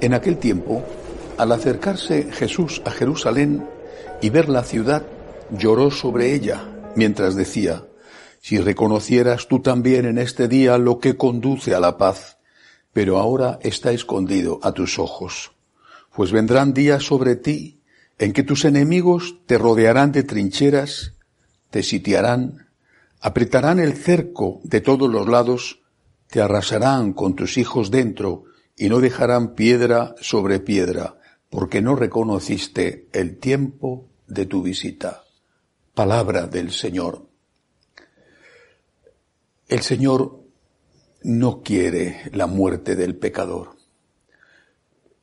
En aquel tiempo, al acercarse Jesús a Jerusalén y ver la ciudad, lloró sobre ella, mientras decía, si reconocieras tú también en este día lo que conduce a la paz, pero ahora está escondido a tus ojos, pues vendrán días sobre ti en que tus enemigos te rodearán de trincheras, te sitiarán, apretarán el cerco de todos los lados, te arrasarán con tus hijos dentro y no dejarán piedra sobre piedra, porque no reconociste el tiempo de tu visita. Palabra del Señor. El Señor no quiere la muerte del pecador.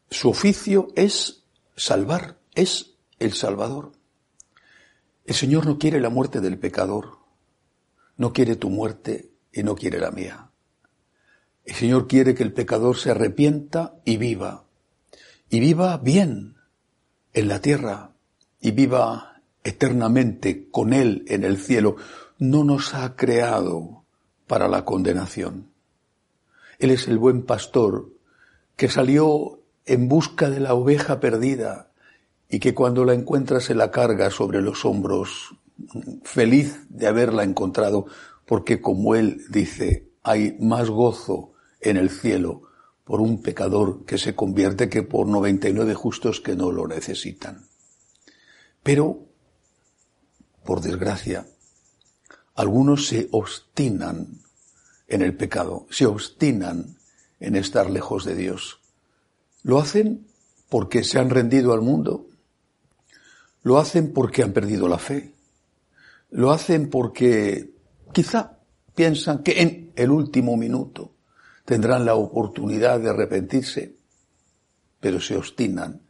Su oficio es salvar es el Salvador. El Señor no quiere la muerte del pecador, no quiere tu muerte y no quiere la mía. El Señor quiere que el pecador se arrepienta y viva, y viva bien en la tierra, y viva eternamente con Él en el cielo. No nos ha creado para la condenación. Él es el buen pastor que salió en busca de la oveja perdida y que cuando la encuentra se la carga sobre los hombros, feliz de haberla encontrado, porque como él dice, hay más gozo en el cielo por un pecador que se convierte que por 99 justos que no lo necesitan. Pero, por desgracia, algunos se obstinan en el pecado, se obstinan en estar lejos de Dios. Lo hacen porque se han rendido al mundo, lo hacen porque han perdido la fe. Lo hacen porque quizá piensan que en el último minuto tendrán la oportunidad de arrepentirse, pero se obstinan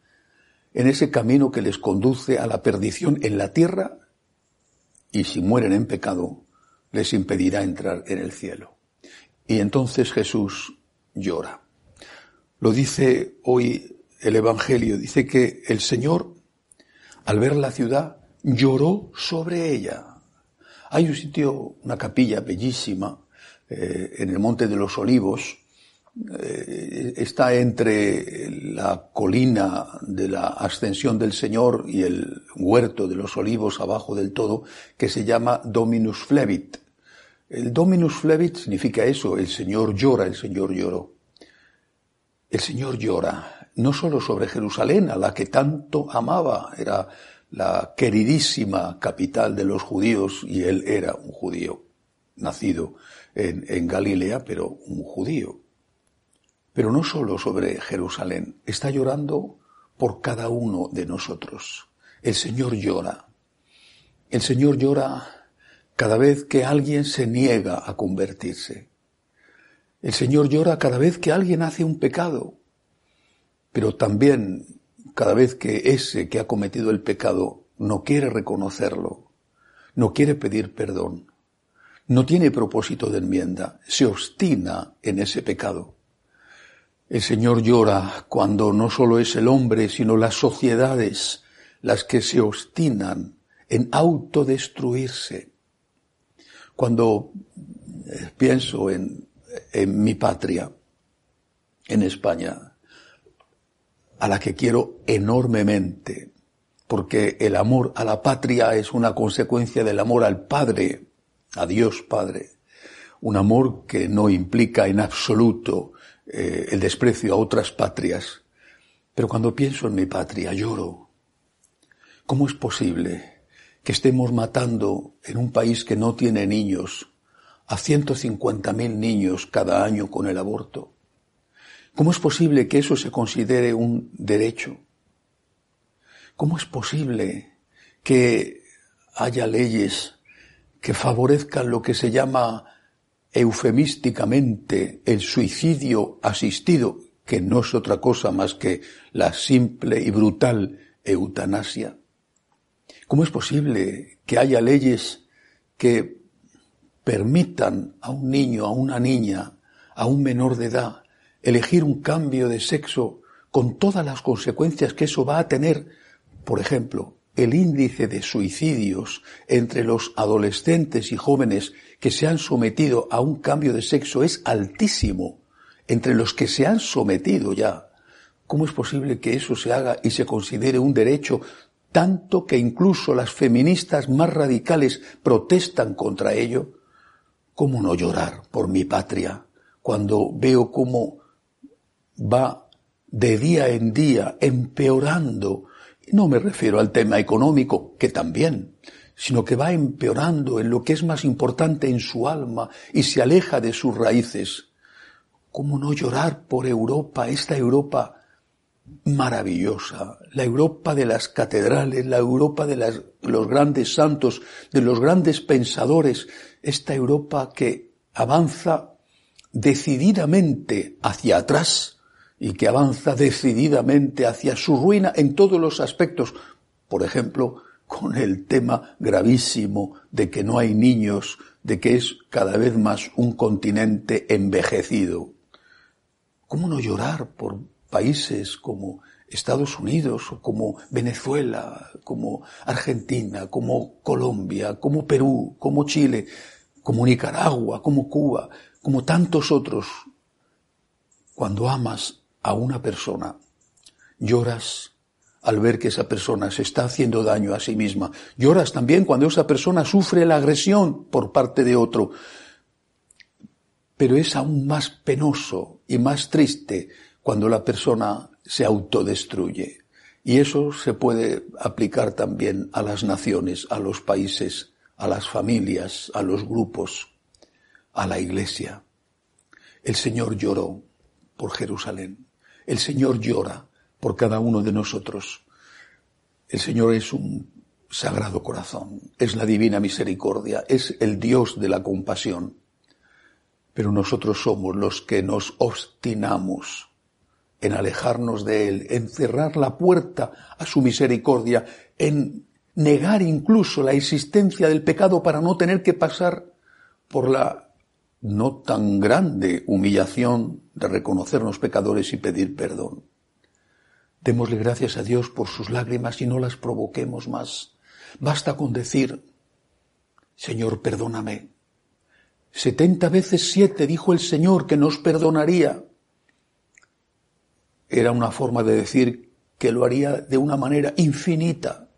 en ese camino que les conduce a la perdición en la tierra y si mueren en pecado les impedirá entrar en el cielo. Y entonces Jesús llora. Lo dice hoy el Evangelio, dice que el Señor al ver la ciudad, lloró sobre ella. Hay un sitio, una capilla bellísima, eh, en el Monte de los Olivos, eh, está entre la colina de la ascensión del Señor y el huerto de los olivos abajo del todo, que se llama Dominus Flevit. El Dominus Flevit significa eso, el Señor llora, el Señor lloró. El Señor llora no solo sobre Jerusalén, a la que tanto amaba, era la queridísima capital de los judíos y él era un judío, nacido en, en Galilea, pero un judío. Pero no solo sobre Jerusalén, está llorando por cada uno de nosotros. El Señor llora. El Señor llora cada vez que alguien se niega a convertirse. El Señor llora cada vez que alguien hace un pecado pero también cada vez que ese que ha cometido el pecado no quiere reconocerlo, no quiere pedir perdón, no tiene propósito de enmienda, se obstina en ese pecado. El Señor llora cuando no solo es el hombre, sino las sociedades las que se obstinan en autodestruirse. Cuando eh, pienso en, en mi patria, en España, a la que quiero enormemente, porque el amor a la patria es una consecuencia del amor al Padre, a Dios Padre, un amor que no implica en absoluto eh, el desprecio a otras patrias. Pero cuando pienso en mi patria lloro. ¿Cómo es posible que estemos matando en un país que no tiene niños a 150.000 niños cada año con el aborto? ¿Cómo es posible que eso se considere un derecho? ¿Cómo es posible que haya leyes que favorezcan lo que se llama eufemísticamente el suicidio asistido, que no es otra cosa más que la simple y brutal eutanasia? ¿Cómo es posible que haya leyes que permitan a un niño, a una niña, a un menor de edad, elegir un cambio de sexo con todas las consecuencias que eso va a tener, por ejemplo, el índice de suicidios entre los adolescentes y jóvenes que se han sometido a un cambio de sexo es altísimo. Entre los que se han sometido ya. ¿Cómo es posible que eso se haga y se considere un derecho tanto que incluso las feministas más radicales protestan contra ello? ¿Cómo no llorar por mi patria cuando veo cómo va de día en día empeorando. No me refiero al tema económico, que también, sino que va empeorando en lo que es más importante en su alma y se aleja de sus raíces. ¿Cómo no llorar por Europa, esta Europa maravillosa, la Europa de las catedrales, la Europa de los grandes santos, de los grandes pensadores, esta Europa que avanza decididamente hacia atrás, y que avanza decididamente hacia su ruina en todos los aspectos. Por ejemplo, con el tema gravísimo de que no hay niños, de que es cada vez más un continente envejecido. ¿Cómo no llorar por países como Estados Unidos, como Venezuela, como Argentina, como Colombia, como Perú, como Chile, como Nicaragua, como Cuba, como tantos otros? Cuando amas a una persona, lloras al ver que esa persona se está haciendo daño a sí misma. Lloras también cuando esa persona sufre la agresión por parte de otro. Pero es aún más penoso y más triste cuando la persona se autodestruye. Y eso se puede aplicar también a las naciones, a los países, a las familias, a los grupos, a la iglesia. El Señor lloró por Jerusalén. El Señor llora por cada uno de nosotros. El Señor es un sagrado corazón, es la divina misericordia, es el Dios de la compasión. Pero nosotros somos los que nos obstinamos en alejarnos de Él, en cerrar la puerta a su misericordia, en negar incluso la existencia del pecado para no tener que pasar por la no tan grande humillación de reconocernos pecadores y pedir perdón. Démosle gracias a Dios por sus lágrimas y no las provoquemos más. Basta con decir, Señor, perdóname. Setenta veces siete dijo el Señor que nos perdonaría. Era una forma de decir que lo haría de una manera infinita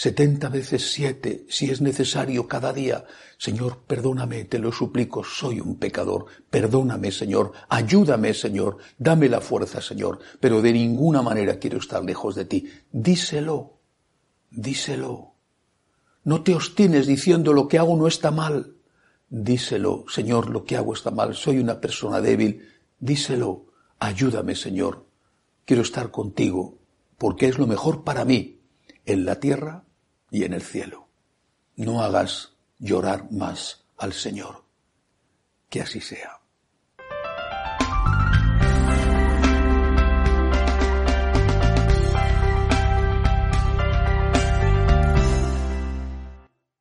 setenta veces siete, si es necesario cada día. Señor, perdóname, te lo suplico, soy un pecador. Perdóname, Señor, ayúdame, Señor, dame la fuerza, Señor, pero de ninguna manera quiero estar lejos de ti. Díselo, díselo. No te obstines diciendo lo que hago no está mal. Díselo, Señor, lo que hago está mal, soy una persona débil. Díselo, ayúdame, Señor. Quiero estar contigo, porque es lo mejor para mí, en la tierra y en el cielo. No hagas llorar más al Señor. Que así sea.